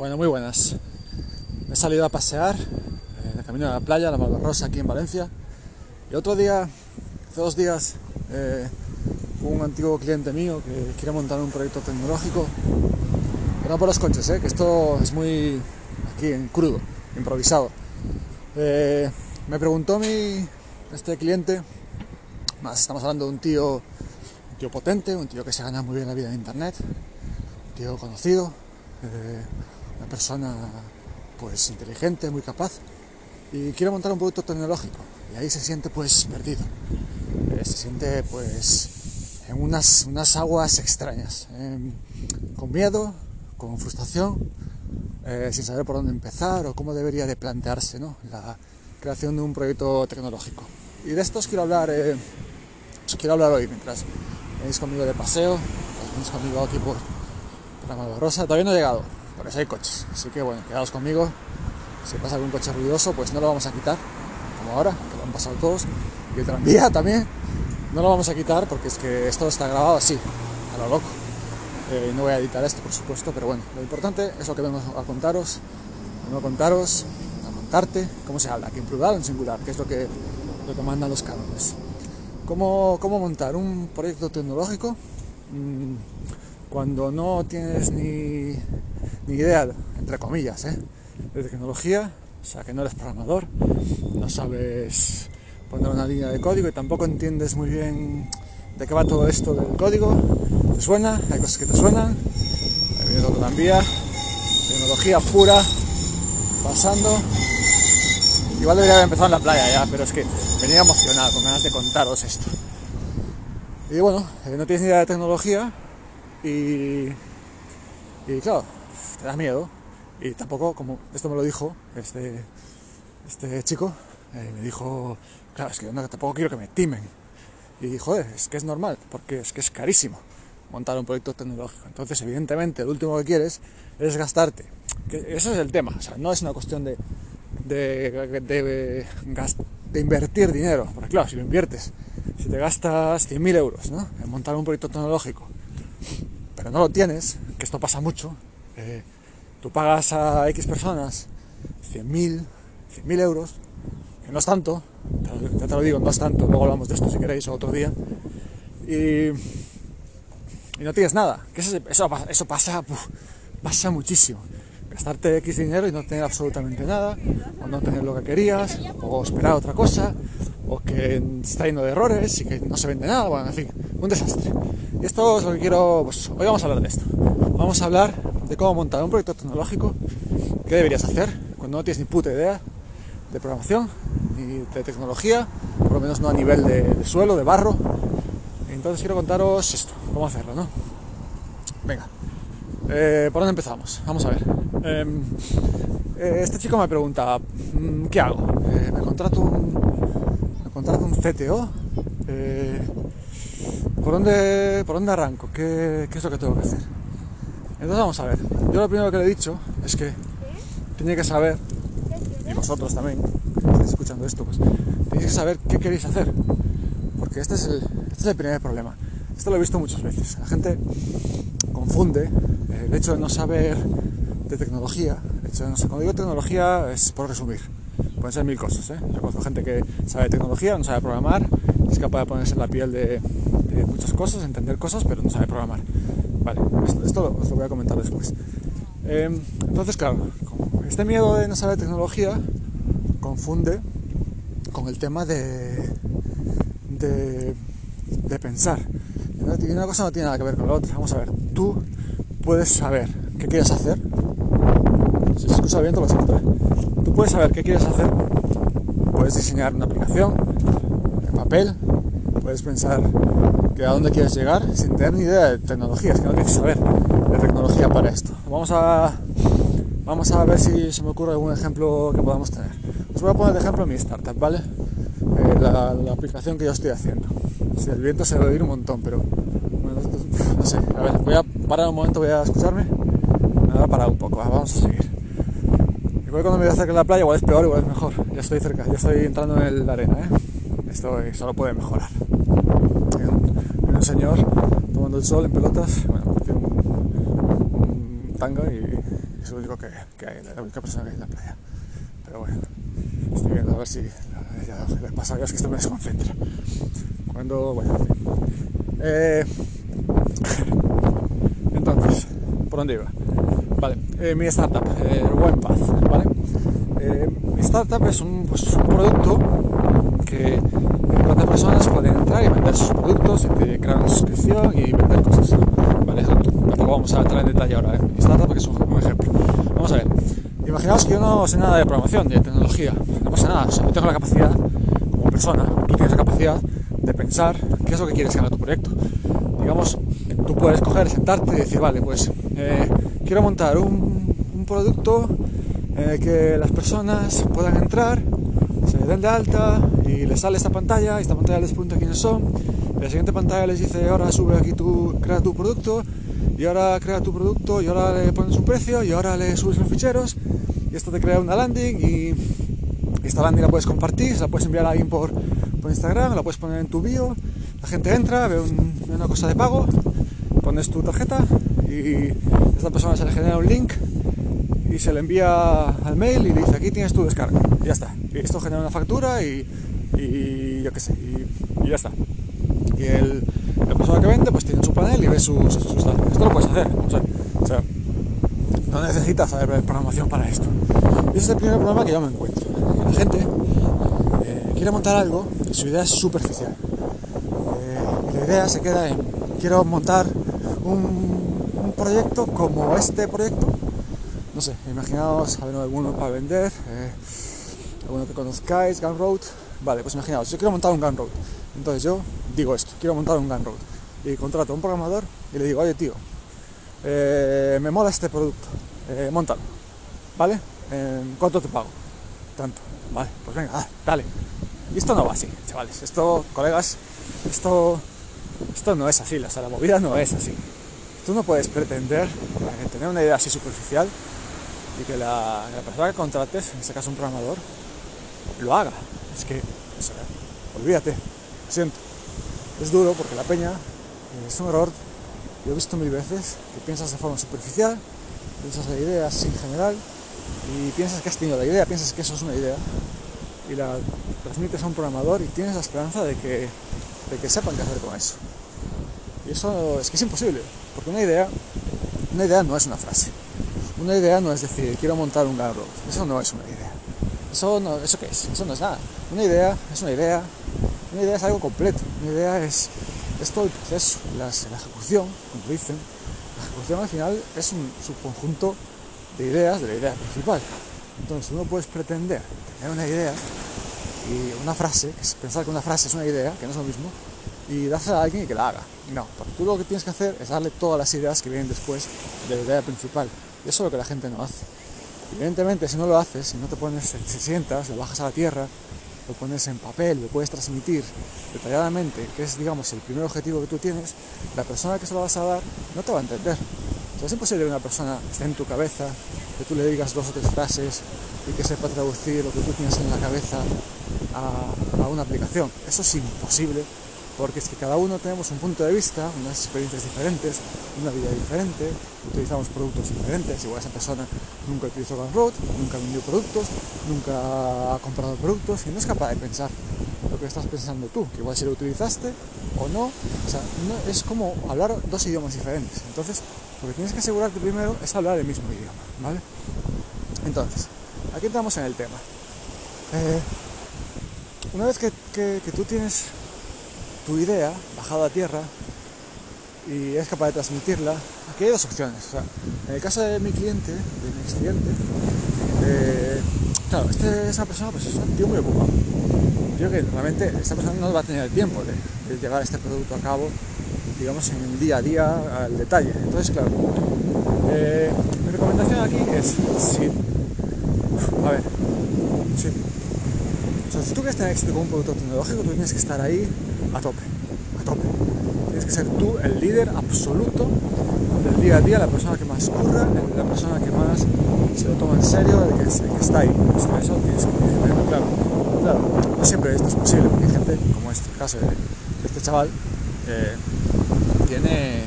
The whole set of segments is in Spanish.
Bueno, muy buenas. He salido a pasear en el camino de la playa, la Malvarrosa, aquí en Valencia. Y otro día, hace dos días, eh, un antiguo cliente mío que quiere montar un proyecto tecnológico. Pero no por los coches, eh, que esto es muy aquí en crudo, improvisado. Eh, me preguntó mi este cliente, más estamos hablando de un tío, un tío potente, un tío que se gana muy bien la vida en internet, un tío conocido, eh, una persona pues inteligente, muy capaz y quiere montar un producto tecnológico y ahí se siente pues perdido, eh, se siente pues en unas, unas aguas extrañas, eh, con miedo, con frustración, eh, sin saber por dónde empezar o cómo debería de plantearse ¿no? la creación de un proyecto tecnológico. Y de esto os quiero hablar, os quiero hablar hoy mientras venís conmigo de paseo, venís conmigo aquí por, por la Malvarrosa, todavía no he llegado, porque hay coches. Así que bueno, quedaos conmigo. Si pasa algún coche ruidoso, pues no lo vamos a quitar, como ahora, que lo han pasado todos. Y el tranvía también, no lo vamos a quitar porque es que esto está grabado así, a lo loco. Eh, no voy a editar esto, por supuesto, pero bueno, lo importante es lo que vengo a contaros. A contaros, a contarte cómo se habla, aquí en plural o en singular, que es lo que, lo que mandan los cánones. ¿Cómo, ¿Cómo montar un proyecto tecnológico? Mmm, cuando no tienes ni, ni idea, entre comillas, ¿eh? de tecnología, o sea que no eres programador, no sabes poner una línea de código y tampoco entiendes muy bien de qué va todo esto del código, te suena, hay cosas que te suenan, ahí viene otro tranvía, tecnología pura, pasando. Igual debería haber empezado en la playa ya, pero es que venía emocionado, con ganas de contaros esto. Y bueno, eh, no tienes ni idea de tecnología, y, y claro, te da miedo. Y tampoco, como esto me lo dijo este, este chico, eh, me dijo, claro, es que yo tampoco quiero que me timen. Y joder, es que es normal, porque es que es carísimo montar un proyecto tecnológico. Entonces, evidentemente, lo último que quieres es gastarte. Que ese es el tema, o sea, no es una cuestión de, de, de, de invertir dinero, porque claro, si lo inviertes, si te gastas 100.000 euros ¿no? en montar un proyecto tecnológico, pero no lo tienes, que esto pasa mucho, eh, tú pagas a X personas 100.000, 100.000 euros, que no es tanto, ya te lo digo, no es tanto, luego hablamos de esto si queréis otro día, y, no tienes nada, que eso, eso, eso pasa, pasa muchísimo. Gastarte X dinero y no tener absolutamente nada, o no tener lo que querías, o esperar otra cosa, o que está lleno de errores y que no se vende nada, bueno, en fin, un desastre. Y esto es lo que quiero, pues hoy vamos a hablar de esto. Vamos a hablar de cómo montar un proyecto tecnológico, qué deberías hacer cuando no tienes ni puta idea de programación, ni de tecnología, por lo menos no a nivel de, de suelo, de barro. Entonces quiero contaros esto, cómo hacerlo, ¿no? Venga, eh, ¿por dónde empezamos? Vamos a ver. Eh, eh, este chico me pregunta, mm, ¿qué hago? Eh, ¿Me contrato un, me contrato un CTO? ¿por, dónde, ¿Por dónde arranco? ¿Qué, ¿Qué es lo que tengo que hacer? Entonces vamos a ver. Yo lo primero que le he dicho es que tiene que saber, y vosotros también, que estáis escuchando esto, pues tenéis que saber qué queréis hacer. Porque este es el, este es el primer problema. Esto lo he visto muchas veces. La gente confunde el hecho de no saber de tecnología. Hecho de no saber, cuando digo tecnología es por resumir. Pueden ser mil cosas. ¿eh? Yo conozco gente que sabe de tecnología, no sabe programar, es capaz de ponerse en la piel de, muchas cosas, entender cosas, pero no sabe programar. Vale, esto, esto os lo voy a comentar después. Eh, entonces, claro, este miedo de no saber tecnología confunde con el tema de, de pensar. Y una cosa no tiene nada que ver con la otra. Vamos a ver, tú puedes saber qué quieres hacer. Si se escucha bien, te lo siento. Tú puedes saber qué quieres hacer. Puedes diseñar una aplicación en papel. Puedes pensar que a dónde quieres llegar sin tener ni idea de tecnología. Que no tienes que saber de tecnología para esto. Vamos a, vamos a ver si se me ocurre algún ejemplo que podamos tener. Os voy a poner de ejemplo mi startup, ¿vale? Eh, la aplicación que yo estoy haciendo. Si el viento se va a oír un montón, pero bueno, no sé. A ver, voy a parar un momento, voy a escucharme. Me voy a parar un poco, vamos a seguir. Igual cuando me voy a acercar a la playa, igual es peor, igual es mejor. Ya estoy cerca, ya estoy entrando en la arena, ¿eh? Esto solo puede mejorar. Un, un, señor tomando el sol en pelotas, bueno, tiene un, tanga y es lo único que, hay, la única persona que hay en la playa. Pero bueno, estoy viendo a ver si les pasa es que esto me desconcentra. Cuando, bueno, eh, entonces, ¿por dónde iba? Vale, eh, mi startup, eh, OnePath, ¿vale? Eh, mi startup es un, pues, un producto que otras personas pueden entrar y vender sus productos y crear una suscripción y vender cosas. Vale, tampoco vamos a entrar en detalle ahora. Mi startup es un, un ejemplo. Vamos a ver. Imaginaos que yo no sé nada de programación, de tecnología, no pasa nada, yo tengo la capacidad, como persona, tú tienes la capacidad de pensar qué es lo que quieres que haga tu proyecto. Digamos, tú puedes coger, sentarte y decir, vale, pues eh, quiero montar un, producto el que las personas puedan entrar, se den de alta y les sale esta pantalla, y esta pantalla les pregunta quiénes son, la siguiente pantalla les dice, ahora sube aquí tu, crea tu producto, y ahora crea tu producto, y ahora le pones un precio, y ahora le subes los ficheros, y esto te crea una landing, y esta landing la puedes compartir, se la puedes enviar a alguien por, por Instagram, la puedes poner en tu bio, la gente entra, ve, un, ve una cosa de pago, pones tu tarjeta, y esta persona se le genera un link, y se le envía al mail y dice aquí tienes tu descarga y ya está. Esto genera una factura y, y yo qué sé y, ya está. Y el, la persona que vende pues tiene su panel y ve sus su, su, esto lo puedes hacer o sea, no necesitas saber programación para esto. Y ese es el primer problema que yo me encuentro. La gente quiere montar algo su idea es superficial eh, la idea se queda en quiero montar un, proyecto como este proyecto no sé, imaginaos, a ver, alguno para vender, eh, alguno que conozcáis, Gunroad, vale, pues imaginaos, yo quiero montar un Gunroad, entonces yo digo esto, quiero montar un Gunroad, y contrato a un programador y le digo, oye tío, eh, me mola este producto, eh, ¿vale? ¿Cuánto te pago? Tanto, vale, pues venga, ah, dale. Y esto no va así, chavales, esto, colegas, esto, esto no es así, o sea, la movida no es así. Tú no puedes pretender tener una idea así superficial y que la, persona que contrates, en este caso un programador, lo haga. Es que, olvídate, lo siento. Es duro porque la peña es un error. Yo he visto mil veces que piensas de forma superficial, piensas la idea así en general y piensas que has tenido la idea, piensas que eso es una idea y la transmites a un programador y tienes la esperanza de que, de que sepan qué hacer con eso. Y eso es que es imposible, porque una idea, una idea no es una frase. Una idea no es decir, quiero montar un Gunroad. Eso no es una idea. Eso, no, ¿Eso qué es? Eso no es nada. Una idea es una idea. Una idea es algo completo. Una idea es, es todo el proceso. Las, la ejecución, como dicen, la ejecución al final es un subconjunto de ideas de la idea principal. Entonces, uno puedes pretender tener una idea y una frase, que es pensar que una frase es una idea, que no es lo mismo, y dársela a alguien y que la haga. No, porque tú lo que tienes que hacer es darle todas las ideas que vienen después de la idea principal. Y eso es lo que la gente no hace. Evidentemente, si no lo haces, si no te pones, si sientas, lo bajas a la tierra, lo pones en papel, lo puedes transmitir detalladamente, que es, digamos, el primer objetivo que tú tienes, la persona que se lo vas a dar no te va a entender. Entonces es imposible que una persona esté en tu cabeza, que tú le digas dos o tres frases y que sepa traducir lo que tú tienes en la cabeza a, una aplicación. Eso es imposible porque es que cada uno tenemos un punto de vista, unas experiencias diferentes, una vida diferente, utilizamos productos diferentes, igual esa persona nunca utilizó Gunroad, nunca vendió productos, nunca ha comprado productos y no es capaz de pensar lo que estás pensando tú, que igual si lo utilizaste o no, o sea, es como hablar dos idiomas diferentes. Entonces, lo que tienes que asegurarte primero es hablar el mismo idioma, ¿vale? Entonces, aquí entramos en el tema. Eh, una vez que, tú tienes tu idea bajada a tierra y es capaz de transmitirla, aquí hay dos opciones. En el caso de mi cliente, de mi ex cliente, eh, claro, este, esa persona pues, es un tío muy ocupado. Yo que realmente esta persona no va a tener el tiempo de, de llevar este producto a cabo, digamos, en el día a día al detalle. Entonces, claro, eh, mi recomendación aquí es, si, a ver, sí, si tú quieres tener éxito con un producto tecnológico, tú tienes que estar ahí a tope, a tope. Tienes que ser tú el líder absoluto del día a día, la persona que más curra, la persona que más se lo toma en serio, el que, está ahí. Eso tienes que tenerlo claro. Claro, no siempre esto es posible, porque hay gente, como este caso de este chaval, eh, tiene,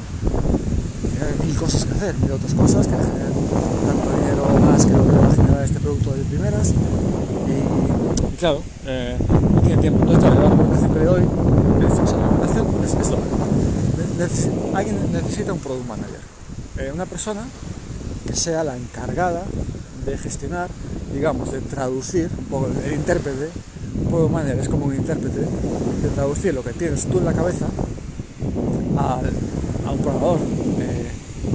mil cosas que hacer, mil otras cosas que generan tanto dinero más que lo que este producto de primeras. Y, claro, eh, no tiene tiempo. Entonces, la recomendación que le doy es, la recomendación es, es lo alguien necesita un product manager, eh, una persona que sea la encargada de gestionar, digamos, de traducir, un el intérprete, un product manager es como un intérprete, de traducir lo que tienes tú en la cabeza a un programador eh,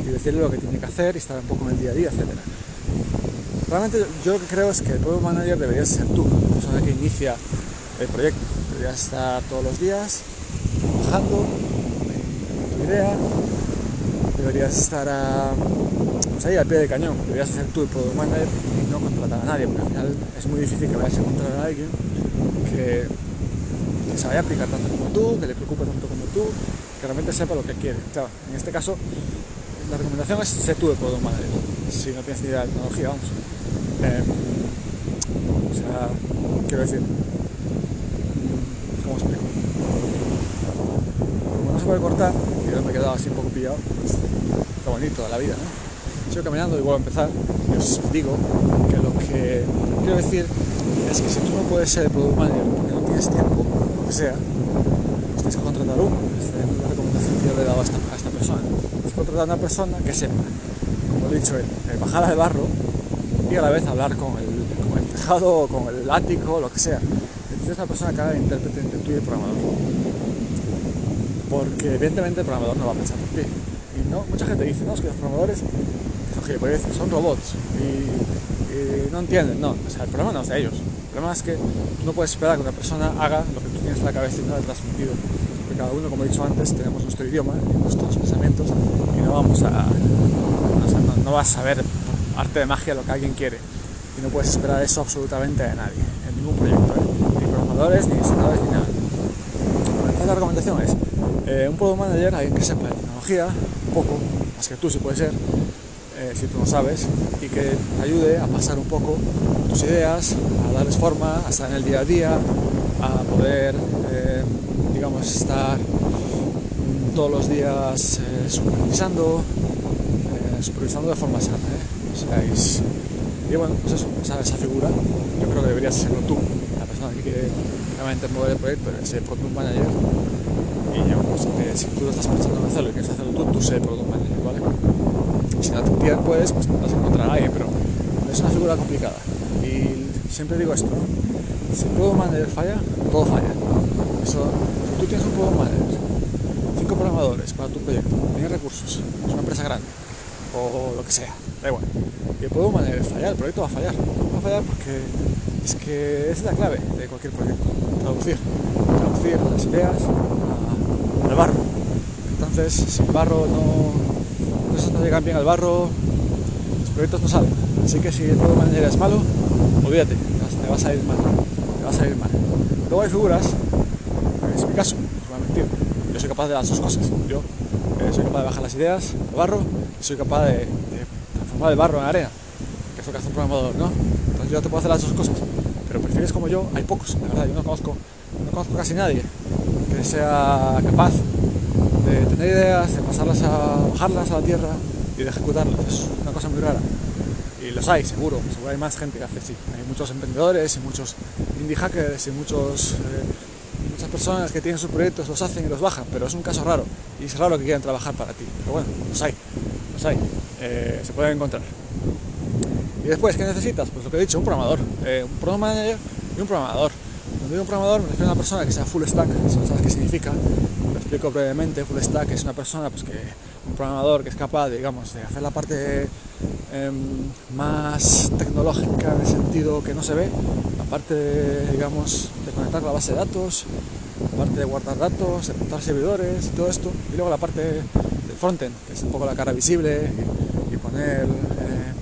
y decirle lo que tiene que hacer y estar un poco en el día a día, etc. Realmente yo lo que creo es que el product manager debería ser tú, la persona que inicia el proyecto. Deberías estar todos los días trabajando en tu idea, deberías estar pues ahí al pie del cañón, deberías ser tú el product manager y no contratar a nadie, porque al final es muy difícil que vayas a encontrar a alguien que, que se vaya a aplicar tanto como tú, que le preocupe tanto como tú, que realmente sepa lo que quiere. Claro, en este caso, la recomendación es ser tú el product manager, si no tienes ni idea de tecnología, vamos. Eh, o sea, quiero decir, ¿cómo explico? Como no se puede cortar, y yo me he quedado así un poco pillado, está bonito la vida, ¿no? Sigo caminando y vuelvo a empezar, y os digo que lo que quiero decir es que si tú no puedes ser el product manager porque no tienes tiempo, lo que sea, pues tienes que contratar uno yo le he dado a esta, persona. Es contratar a una persona que sepa, como he dicho él, bajar al barro y a la vez hablar con el, con el tejado con el ático, lo que sea. Es una persona que haga intérprete entre tú y el programador. Porque evidentemente el programador no va a pensar por ti. Y no, mucha gente dice, no, es que los programadores son robots y, no entienden. No, o sea, el problema no es de ellos. El problema es que tú no puedes esperar que una persona haga lo que tú tienes en la cabeza y no lo transmitido cada uno, como he dicho antes, tenemos nuestro idioma nuestros pensamientos y no vamos a, no, vas a saber arte de magia lo que alguien quiere y no puedes esperar eso absolutamente de nadie, en ningún proyecto, ¿eh? ni programadores, ni diseñadores, ni nada. Entonces la recomendación es eh, un product manager, alguien que sepa de tecnología, poco, más que tú si puede ser, eh, si tú no sabes, y que te ayude a pasar un poco tus ideas, a darles forma, a estar en el día a día, a poder digamos, estar todos los días eh, supervisando, eh, supervisando de forma sana. Y bueno, pues eso, esa, esa, figura, yo creo que deberías serlo tú, la persona que quiere realmente mover el proyecto, ese product manager. Y ya, pues, si tú lo estás pensando en hacerlo y quieres hacerlo tú, tú sé el product manager, ¿vale? si no te puedes, pues vas a encontrar a alguien, pero es una figura complicada. Y siempre digo esto, si el product manager falla, todo falla. Eso tú tienes un product manager, cinco programadores para tu proyecto, tienes recursos, es una empresa grande, o lo que sea, da igual. Y el product manager falla, el proyecto va a fallar. Va a fallar porque es que es la clave de cualquier proyecto, traducir, traducir las ideas al barro. Entonces, sin barro no, cosas no llegan bien al barro, los proyectos no salen. Así que si el product manager es malo, olvídate, te vas a ir mal, te vas a ir mal. Luego hay figuras es mi caso, Yo soy capaz de las dos cosas. Yo eh, soy capaz de bajar las ideas, el barro, y soy capaz de, transformar el barro en arena, que es lo que hace un programador, ¿no? Entonces yo te puedo hacer las dos cosas. Pero perfiles como yo, hay pocos, la verdad, yo no conozco, no conozco casi nadie que sea capaz de tener ideas, de pasarlas a bajarlas a la tierra y de ejecutarlas. Es una cosa muy rara. Y los hay, seguro, seguro hay más gente que hace así. Hay muchos emprendedores y muchos indie hackers y muchos eh, Muchas personas que tienen sus proyectos los hacen y los bajan, pero es un caso raro y es raro que quieran trabajar para ti. Pero bueno, los hay, hay, eh, se pueden encontrar. Y después, ¿qué necesitas? Pues lo que he dicho, un programador, eh, un product manager y un programador. Cuando digo un programador me refiero a una persona que sea full stack, ¿sabes qué significa? Lo explico brevemente, full stack es una persona pues, que un programador que es capaz, digamos, de hacer la parte em, más tecnológica en el sentido que no se ve, la parte, digamos, de conectar la base de datos, la parte de guardar datos, de montar servidores y todo esto, y luego la parte frontend, que es un poco la cara visible y, poner eh,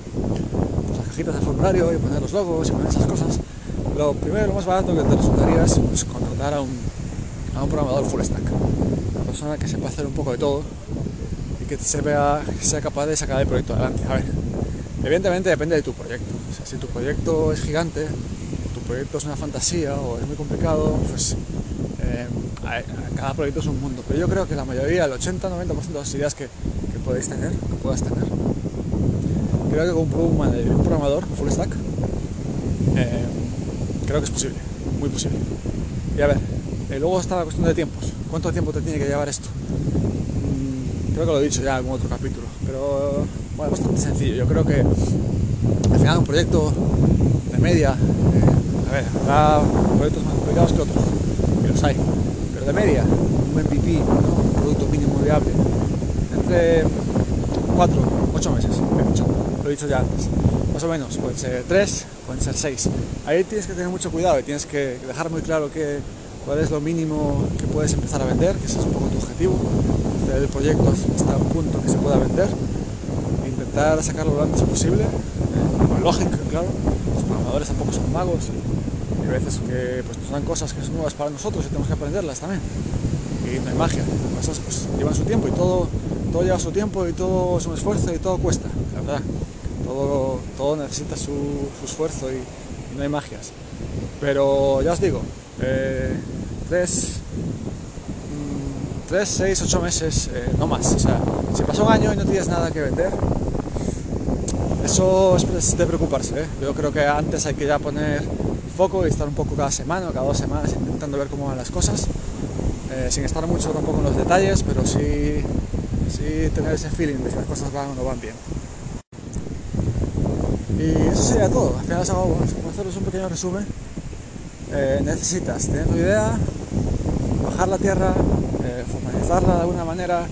pues, las cajitas del formulario y poner los logos y poner esas cosas. Lo primero, lo más barato que te resultaría es pues, contratar a un, a un programador full stack, una persona que sepa hacer un poco de todo que se vea, sea capaz de sacar el proyecto adelante. A ver, evidentemente depende de tu proyecto. O sea, si tu proyecto es gigante, tu proyecto es una fantasía o es muy complicado, pues Eh, cada proyecto es un mundo, pero yo creo que la mayoría, el 80-90% de las ideas que, podéis tener, que puedas tener, creo que con un, programador full stack, eh, creo que es posible, muy posible. Y a ver, eh, luego está la cuestión de tiempos. ¿Cuánto tiempo te tiene que llevar esto? Mm, creo que lo he dicho ya en algún otro capítulo, pero bueno, bastante sencillo. Yo creo que al final un proyecto de media, eh, a ver, habrá proyectos más complicados que otros, que los hay, de media, un MVP, un producto mínimo viable, entre 4, 8 meses, lo he dicho ya antes, más o menos, pueden ser 3, pueden ser 6. Ahí tienes que tener mucho cuidado y tienes que dejar muy claro que cuál es lo mínimo que puedes empezar a vender, que ese es un poco tu objetivo, hacer el proyecto hasta un punto que se pueda vender, intentar sacarlo lo antes posible, eh, lógica, claro, los programadores tampoco son magos hay veces que pues, nos dan cosas que son nuevas para nosotros y tenemos que aprenderlas también. Y no hay magia, las cosas pues, llevan su tiempo y todo, todo lleva su tiempo y todo es un esfuerzo y todo cuesta, la verdad. Todo, todo necesita su, esfuerzo y, no hay magias. Pero ya os digo, eh, 3, 3, 6, 8 meses, eh, no más. O sea, si pasó un año y no tienes nada que vender, eso es de preocuparse. ¿eh? Yo creo que antes hay que ya poner foco y estar un poco cada semana o cada dos semanas intentando ver cómo van las cosas, eh, sin estar mucho tampoco en los detalles, pero sí, sí tener ese feeling de que las cosas van o no van bien. Y eso sería todo. Al final, vamos a haceros un pequeño resumen. Eh, necesitas tener tu idea, bajar la tierra, formalizarla de alguna manera,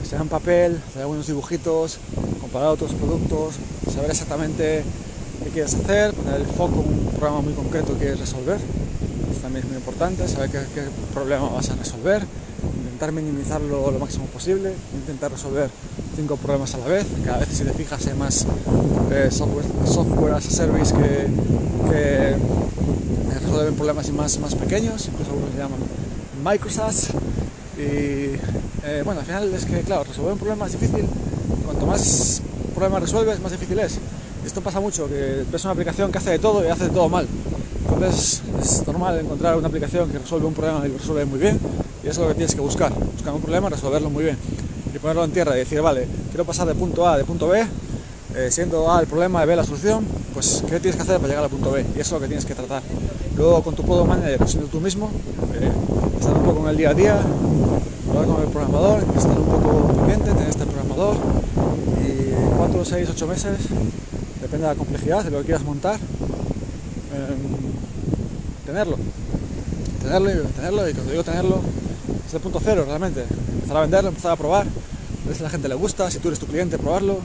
que sea en papel, hacer algunos dibujitos, comparar otros productos, saber exactamente qué quieres hacer, poner el foco en un programa muy concreto que quieres resolver. Eso también es muy importante, saber qué, problema vas a resolver, intentar minimizarlo lo máximo posible, intentar resolver cinco problemas a la vez. Cada vez si te fijas hay más eh, software, software as a service que, que resuelven problemas más, más pequeños, incluso algunos se llaman Microsoft. Y eh, bueno, al final es que, claro, resolver un problema es difícil. Cuanto más problemas resuelves, más difícil es. Esto pasa mucho, que ves una aplicación que hace de todo y hace de todo mal. Entonces es normal encontrar una aplicación que resuelve un problema y lo resuelve muy bien. Y eso es lo que tienes que buscar. Buscar un problema, resolverlo muy bien. Y ponerlo en tierra y decir, vale, quiero pasar de punto A a de punto B, eh, siendo A el problema y B la solución, pues ¿qué tienes que hacer para llegar al punto B? Y eso es lo que tienes que tratar. Luego con tu product manager, siendo tú mismo, eh, estar un poco en el día a día, hablar con el programador, estar un poco pendiente, tener este programador 4, 6, 8 meses, depende de la complejidad, de lo que quieras montar, tenerlo. Tenerlo y tenerlo, y cuando digo tenerlo, es el punto cero realmente. Empezar a venderlo, empezar a probar, ver si a la gente le gusta, si tú eres tu cliente, probarlo,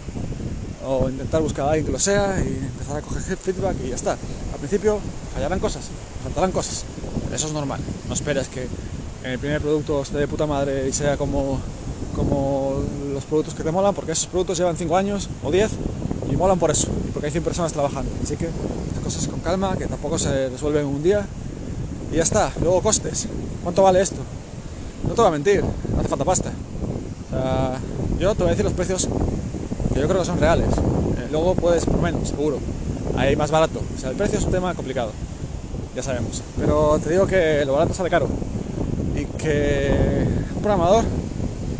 o intentar buscar a alguien que lo sea y empezar a coger feedback y ya está. Al principio fallarán cosas, faltarán cosas, eso es normal. No esperes que el primer producto esté de puta madre y sea como, como los productos que te molan, porque esos productos llevan 5 años o 10 y molan por eso, porque hay 100 personas trabajando. Así que las cosas con calma, que tampoco se resuelven en un día y ya está. Luego costes, ¿cuánto vale esto? No te voy a mentir, hace falta pasta. Yo te voy a decir los precios yo creo que son reales. Eh, luego puedes por menos, seguro. Ahí más barato. O sea, el precio es un tema complicado, ya sabemos. Pero te digo que lo barato sale caro. Y que un programador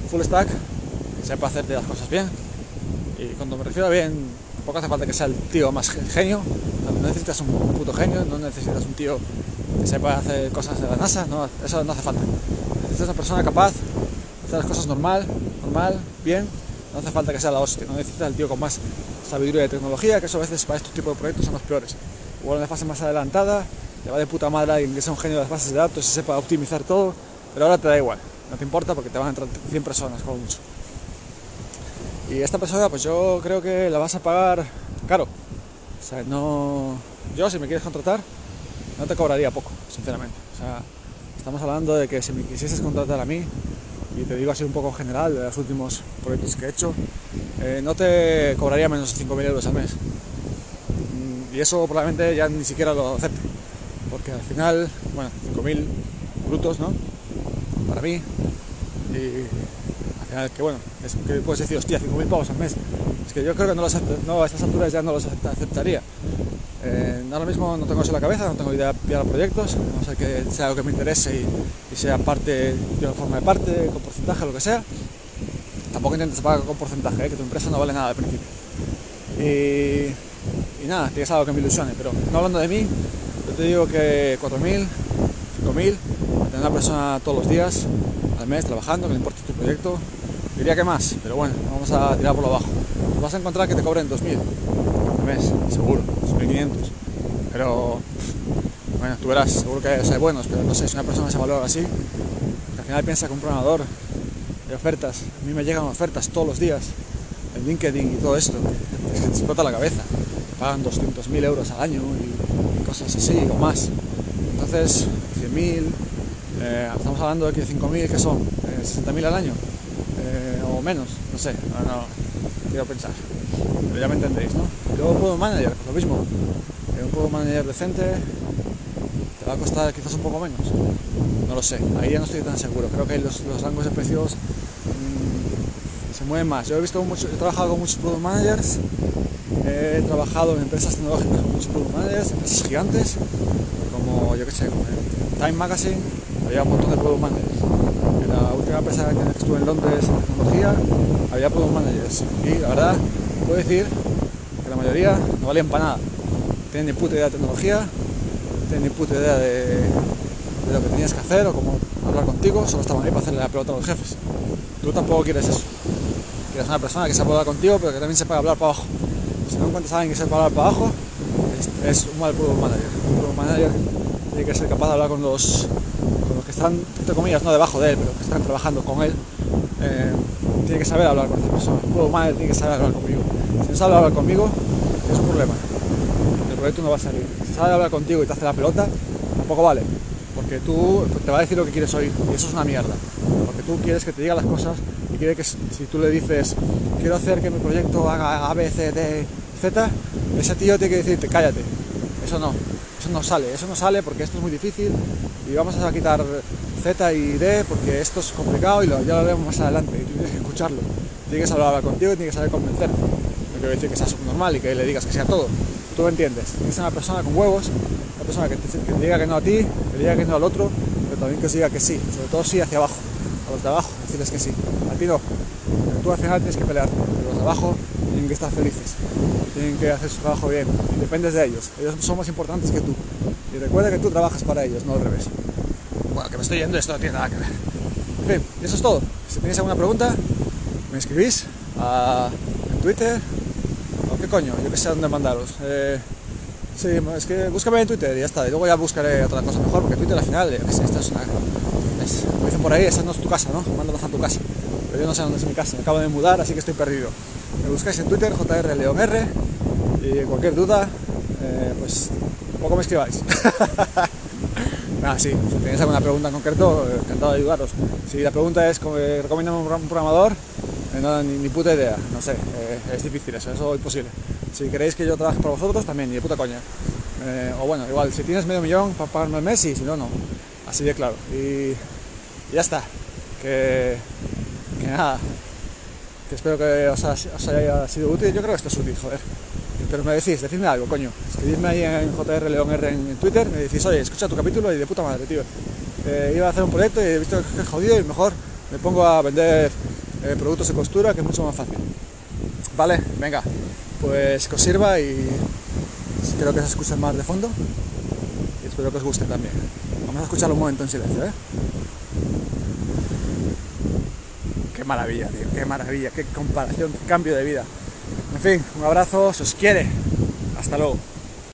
full stack sepa hacerte las cosas bien. Y cuando me refiero a bien, tampoco hace falta que sea el tío más genio. No necesitas un puto genio, no necesitas un tío que sepa hacer cosas de la NASA, eso no hace falta. Necesitas una persona capaz de hacer las cosas normal, normal, bien, no hace falta que sea la hostia, no necesitas el tío con más sabiduría de tecnología, que eso a veces para estos tipos de proyectos son los peores. Igual en la fase más adelantada, te va de puta madre alguien que sea un genio de las bases de datos y sepa optimizar todo, pero ahora te da igual, no te importa porque te van a entrar 100 personas como mucho. Y esta persona, pues yo creo que la vas a pagar caro. O sea, no. Yo, si me quieres contratar, no te cobraría poco, sinceramente. O sea, estamos hablando de que si me quisieses contratar a mí, y te digo así un poco general de los últimos proyectos que he hecho, eh, no te cobraría menos de 5.000 euros al mes. Mm, y eso probablemente ya ni siquiera lo acepte, porque al final, bueno, 5.000 brutos, ¿no? Para mí. Y final, que bueno, es que puedes decir, hostia, 5.000 pavos al mes. Es que yo creo que no, los, a estas alturas ya no los aceptaría. Eh, ahora mismo no tengo eso en la cabeza, no tengo idea de proyectos, no sé que sea algo que me interese y, sea parte, de una forma parte, con porcentaje, lo que sea. Tampoco intentes pagar con porcentaje, ¿eh? que tu empresa no vale nada al principio. Y, nada, tienes algo que me ilusione, pero no hablando de mí, yo te digo que 4.000, 5.000, tener una persona todos los días, al mes, trabajando, que le importe tu proyecto, que más, pero bueno, vamos a tirar por lo bajo. Vas a encontrar que te cobren 2.000 al mes, seguro, 2.500, pero bueno, tú verás, seguro que hay buenos, pero no sé, si una persona se valora así, que al final piensa que un programador de ofertas, a mí me llegan ofertas todos los días, en LinkedIn y todo esto, es que te explota la cabeza, pagan 200.000 euros al año y, cosas así, o más. Entonces, 100.000, eh, estamos hablando de que 5.000, que son? Eh, ¿60.000 al año? Eh, menos, no sé, no, no, quiero pensar, pero ya me entendéis, ¿no? luego puedo manager, lo mismo, un puedo manager decente te va a costar quizás un poco menos, no lo sé, ahí ya no estoy tan seguro, creo que los, los rangos de precios se mueven más. Yo he visto mucho, he trabajado con muchos product managers, he trabajado en empresas tecnológicas con muchos product managers, empresas gigantes, como yo que sé, como Time Magazine, había un montón de product managers. Última empresa que estuve en Londres en tecnología, había product managers. Y la verdad, puedo decir que la mayoría no valían para nada. Tienen ni puta idea de tecnología, tienen ni puta idea de, lo que tenías que hacer o cómo hablar contigo, solo estaban ahí para hacerle la pelota a los jefes. Tú tampoco quieres eso que es una persona que se puede hablar contigo, pero que también se puede hablar para abajo. Si no encuentras a alguien que se puede hablar para abajo, es, un mal product manager. Un product manager tiene que ser capaz de hablar con los, que están, entre comillas, no debajo de él, pero que están trabajando con él. Eh, tiene que saber hablar con esa persona. Product manager tiene que saber hablar conmigo. Si no sabe hablar conmigo, es un problema. El proyecto no va a salir. Si sabe hablar contigo y te hace la pelota, tampoco vale. Porque tú te va a decir lo que quieres oír y eso es una mierda. Porque tú quieres que te diga las cosas y quiere que si tú le dices quiero hacer que mi proyecto haga A, B, C, D, Z, ese tío tiene que decirte cállate. Eso no, eso no sale, eso no sale porque esto es muy difícil y vamos a quitar Z y D porque esto es complicado y lo, ya lo vemos más adelante y tú tienes que escucharlo. Tienes que hablar contigo y tienes que saber convencerte. No quiero decir que sea normal y que le digas que sea todo. Tú lo entiendes. Es una persona con huevos, una persona que te, te diga que no a ti, que diga que no al otro, pero también que os diga que sí, sobre todo sí hacia abajo a los de abajo, decirles que sí. A ti no. tú al final tienes que pelear. Pero los de abajo tienen que estar felices. Tienen que hacer su trabajo bien. Y dependes de ellos. Ellos son más importantes que tú. Y recuerda que tú trabajas para ellos, no al revés. Bueno, que me estoy yendo, esto no tiene nada que ver. En fin, eso es todo. Si tenéis alguna pregunta, me escribís a, en Twitter. O qué coño, yo que sé dónde mandaros. Eh, sí, es que búscame en Twitter y ya está. Y luego ya buscaré otra cosa mejor, porque Twitter al final, yo que sé, esta es una me dicen por ahí, esa no es tu casa, ¿no? Mándanos a tu casa. Pero yo no sé dónde es mi casa, me acabo de mudar, así que estoy perdido. Me buscáis en Twitter, JR León R, y cualquier duda, eh, pues poco me escribáis. Nada, sí, si tenéis alguna pregunta en concreto, eh, encantado de ayudaros. Si la pregunta es, eh, ¿recomiendo un programador? no, ni, puta idea, no sé, es difícil eso, eso es imposible. Si queréis que yo trabaje para vosotros, también, ni de puta coña. o bueno, igual, si tienes medio millón para pagarme el mes, y si no, no. Así de claro. Y, ya está. Que, que nada. Que espero que os, haya sido útil. Yo creo que esto es útil, joder. Pero me decís, decidme algo, coño. Escribidme ahí en JR León R en Twitter. Me decís, oye, escucha tu capítulo y de puta madre, tío. Eh, iba a hacer un proyecto y he visto que es jodido y mejor me pongo a vender eh, productos de costura que es mucho más fácil. Vale, venga. Pues que os sirva y creo que se escuchen más de fondo. Y espero que os guste también. Vamos a escucharlo un momento en silencio, ¿eh? Qué maravilla, tío, qué maravilla, qué comparación, qué cambio de vida. En fin, un abrazo, si os quiere. Hasta luego.